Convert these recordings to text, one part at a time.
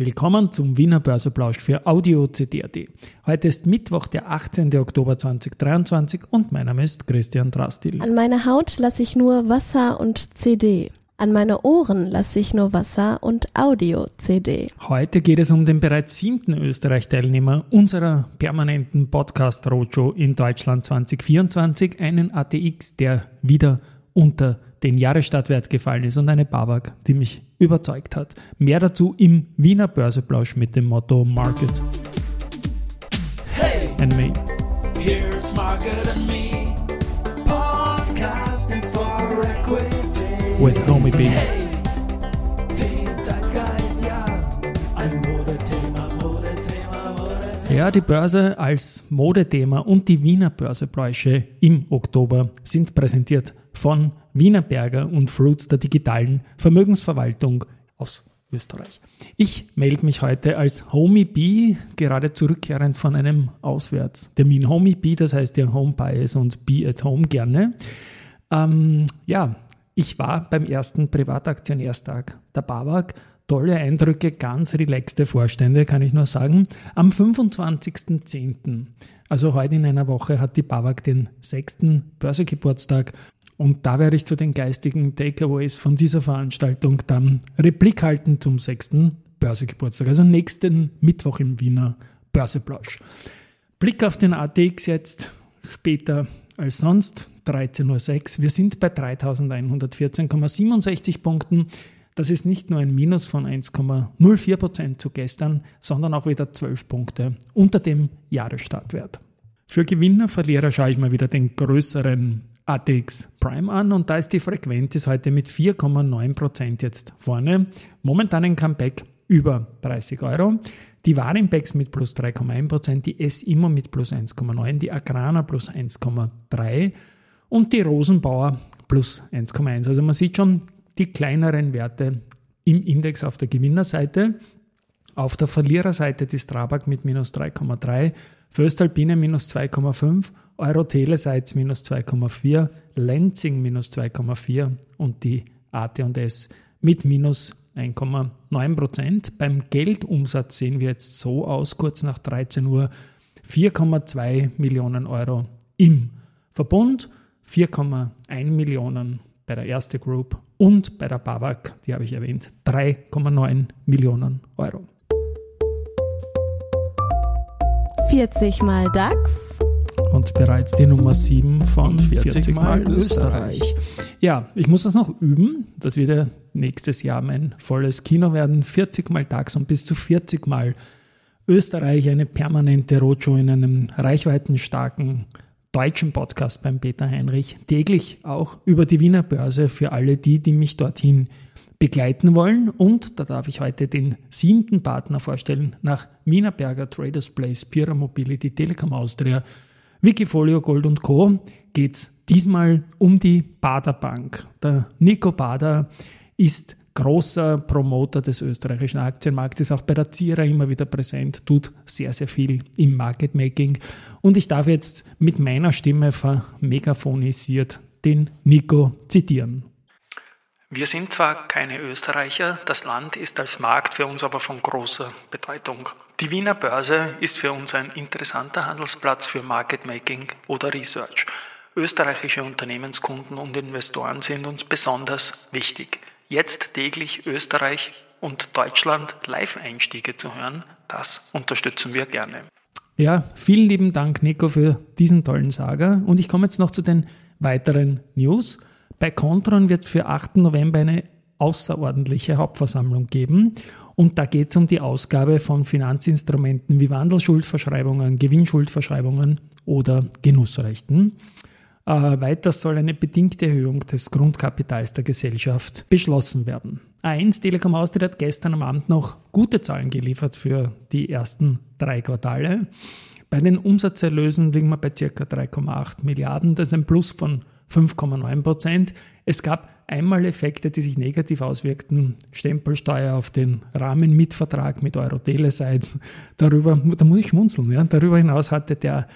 Willkommen zum Wiener Börseplausch für Audio CD.at. Heute ist Mittwoch, der 18. Oktober 2023 und mein Name ist Christian Drastil. An meine Haut lasse ich nur Wasser und CD. An meine Ohren lasse ich nur Wasser und Audio-CD. Heute geht es um den bereits siebten Österreich-Teilnehmer unserer permanenten Podcast-Roadshow in Deutschland 2024, einen ATX, der wieder unter den Jahresstartwert gefallen ist und eine Babak, die mich überzeugt hat. Mehr dazu im Wiener Börseplausch mit dem Motto Market hey, and Me. Here's Market and Me, podcasting for equity. With Homie B. Hey. Ja, die Börse als Modethema und die Wiener Börsebräuche im Oktober sind präsentiert von Wienerberger und Fruits der digitalen Vermögensverwaltung aus Österreich. Ich melde mich heute als Homie B, gerade zurückkehrend von einem Auswärtstermin. Homie B, das heißt ja Home Bias und Be at Home gerne. Ähm, ja, ich war beim ersten Privataktionärstag der BAWAG. Tolle Eindrücke, ganz relaxte Vorstände, kann ich nur sagen. Am 25.10., also heute in einer Woche, hat die BAWAG den sechsten Börsegeburtstag und da werde ich zu den geistigen Takeaways von dieser Veranstaltung dann Replik halten zum sechsten Börsegeburtstag, also nächsten Mittwoch im Wiener Börseplausch. Blick auf den ATX jetzt später als sonst, 13.06 Uhr. Wir sind bei 3114,67 Punkten. Das ist nicht nur ein Minus von 1,04% zu gestern, sondern auch wieder 12 Punkte unter dem Jahresstartwert. Für Gewinner, Verlierer schaue ich mal wieder den größeren ATX Prime an und da ist die Frequenz ist heute mit 4,9% jetzt vorne. Momentan ein Comeback über 30 Euro. Die Warimpex mit plus 3,1%, die S-Immo mit plus 1,9%, die Agrana plus 1,3% und die Rosenbauer plus 1,1%. Also man sieht schon die kleineren Werte im Index auf der Gewinnerseite. Auf der Verliererseite die Strabag mit minus 3,3%, Föstalpine minus 2,5%, Euro-Telesites minus 2,4, Lenzing minus 2,4 und die AT&S mit minus 1,9 Prozent. Beim Geldumsatz sehen wir jetzt so aus, kurz nach 13 Uhr 4,2 Millionen Euro im Verbund, 4,1 Millionen bei der Erste Group und bei der BAWAG, die habe ich erwähnt, 3,9 Millionen Euro. 40 mal DAX und bereits die Nummer 7 von 40, 40 Mal, Mal Österreich. Österreich. Ja, ich muss das noch üben. Das wird ja nächstes Jahr mein volles Kino werden. 40 Mal DAX und bis zu 40 Mal Österreich, eine permanente Roadshow in einem reichweitenstarken deutschen Podcast beim Peter Heinrich. Täglich auch über die Wiener Börse für alle die, die mich dorthin begleiten wollen. Und da darf ich heute den siebten Partner vorstellen, nach Wienerberger Traders Place, Pira Mobility, Telekom Austria, Wikifolio Gold und Co. geht es diesmal um die Bader Bank. Der Nico Bader ist großer Promoter des österreichischen Aktienmarktes, auch bei der Zierer immer wieder präsent, tut sehr, sehr viel im Market Making. Und ich darf jetzt mit meiner Stimme vermegaphonisiert den Nico zitieren. Wir sind zwar keine Österreicher, das Land ist als Markt für uns aber von großer Bedeutung. Die Wiener Börse ist für uns ein interessanter Handelsplatz für Market Making oder Research. Österreichische Unternehmenskunden und Investoren sind uns besonders wichtig. Jetzt täglich Österreich und Deutschland Live-Einstiege zu hören, das unterstützen wir gerne. Ja, vielen lieben Dank, Nico, für diesen tollen Sager. Und ich komme jetzt noch zu den weiteren News. Bei Contron wird für 8. November eine außerordentliche Hauptversammlung geben. Und da geht es um die Ausgabe von Finanzinstrumenten wie Wandelschuldverschreibungen, Gewinnschuldverschreibungen oder Genussrechten. Äh, weiters soll eine bedingte Erhöhung des Grundkapitals der Gesellschaft beschlossen werden. A1 Telekom Austria hat gestern am Abend noch gute Zahlen geliefert für die ersten drei Quartale. Bei den Umsatzerlösen liegen wir bei ca. 3,8 Milliarden. Das ist ein Plus von 5,9 Prozent. Es gab einmal Effekte, die sich negativ auswirkten. Stempelsteuer auf den Rahmenmitvertrag mit Euro-Telesites. Darüber, da muss ich schmunzeln. Ja. Darüber hinaus hatte der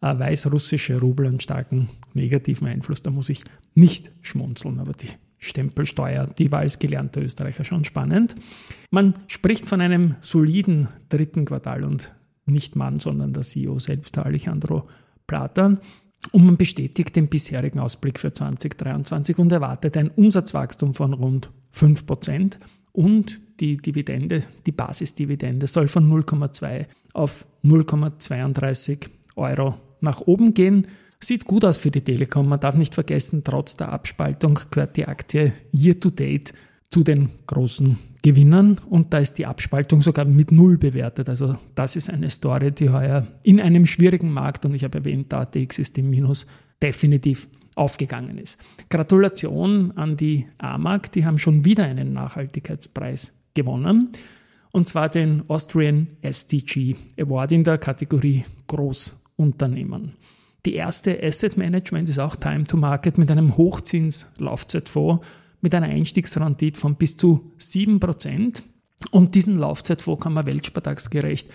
weißrussische Rubel einen starken negativen Einfluss. Da muss ich nicht schmunzeln. Aber die Stempelsteuer, die war als gelernter Österreicher schon spannend. Man spricht von einem soliden dritten Quartal und nicht Mann, sondern der CEO selbst, der Alejandro Plata. Und man bestätigt den bisherigen Ausblick für 2023 und erwartet ein Umsatzwachstum von rund 5% und die Dividende, die Basisdividende soll von 0,2 auf 0,32 Euro nach oben gehen. Sieht gut aus für die Telekom. Man darf nicht vergessen, trotz der Abspaltung gehört die Aktie year to date zu den großen Gewinnern und da ist die Abspaltung sogar mit Null bewertet. Also das ist eine Story, die heuer in einem schwierigen Markt, und ich habe erwähnt, ATX ist im Minus, definitiv aufgegangen ist. Gratulation an die AMAG, die haben schon wieder einen Nachhaltigkeitspreis gewonnen und zwar den Austrian SDG Award in der Kategorie Großunternehmen. Die erste Asset Management ist auch Time to Market mit einem Hochzins-Laufzeitfonds mit einer Einstiegsrendite von bis zu 7%. Und diesen Laufzeitfonds kann man weltspartagsgerecht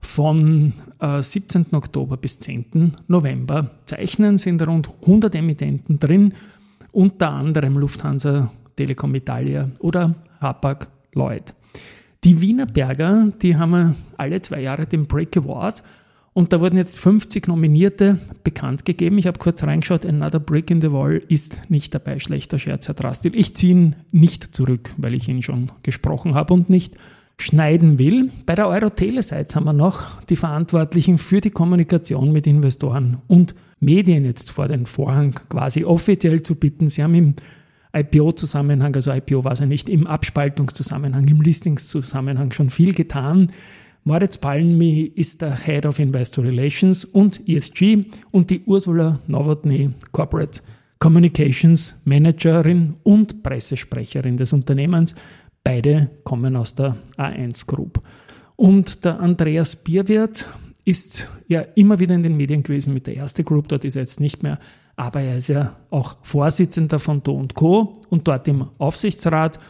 von äh, 17. Oktober bis 10. November zeichnen, sind rund 100 Emittenten drin, unter anderem Lufthansa, Telekom Italia oder Hapag Lloyd. Die Wiener Berger, die haben alle zwei Jahre den Break Award und da wurden jetzt 50 Nominierte bekannt gegeben. Ich habe kurz reingeschaut, Another Brick in the Wall ist nicht dabei. Schlechter Scherz, Herr Drastil. Ich ziehe ihn nicht zurück, weil ich ihn schon gesprochen habe und nicht schneiden will. Bei der Euro-Telesites haben wir noch die Verantwortlichen für die Kommunikation mit Investoren und Medien jetzt vor den Vorhang quasi offiziell zu bitten. Sie haben im IPO-Zusammenhang, also IPO war es ja nicht, im Abspaltungszusammenhang, im Listingszusammenhang schon viel getan. Moritz Palmi ist der Head of Investor Relations und ESG und die Ursula Nowotny, Corporate Communications Managerin und Pressesprecherin des Unternehmens. Beide kommen aus der A1 Group. Und der Andreas Bierwirt ist ja immer wieder in den Medien gewesen mit der Erste Group, dort ist er jetzt nicht mehr, aber er ist ja auch Vorsitzender von Do Co. und dort im Aufsichtsrat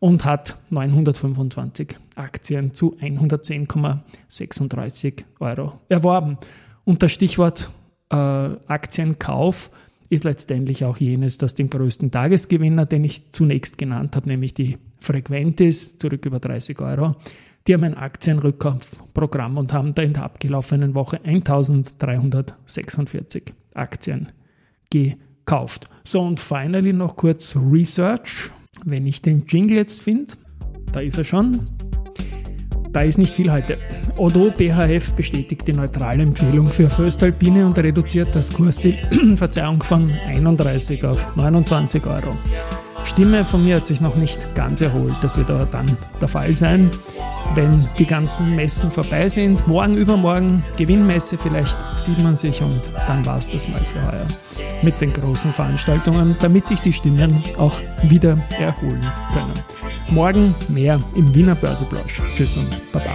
und hat 925 Aktien zu 110,36 Euro erworben. Und das Stichwort äh, Aktienkauf ist letztendlich auch jenes, das den größten Tagesgewinner, den ich zunächst genannt habe, nämlich die Frequentis, zurück über 30 Euro, die haben ein Aktienrückkaufprogramm und haben da in der abgelaufenen Woche 1346 Aktien gekauft. So, und finally noch kurz Research. Wenn ich den Jingle jetzt finde, da ist er schon. Da ist nicht viel heute. Odo BHF bestätigt die neutrale Empfehlung für Föstalpine und reduziert das Kursziel Verzeihung von 31 auf 29 Euro. Stimme von mir hat sich noch nicht ganz erholt. Das wird aber dann der Fall sein, wenn die ganzen Messen vorbei sind. Morgen, übermorgen Gewinnmesse, vielleicht sieht man sich und dann war es das mal für heuer mit den großen Veranstaltungen, damit sich die Stimmen auch wieder erholen können. Morgen mehr im Wiener Börseplausch. Tschüss und Baba.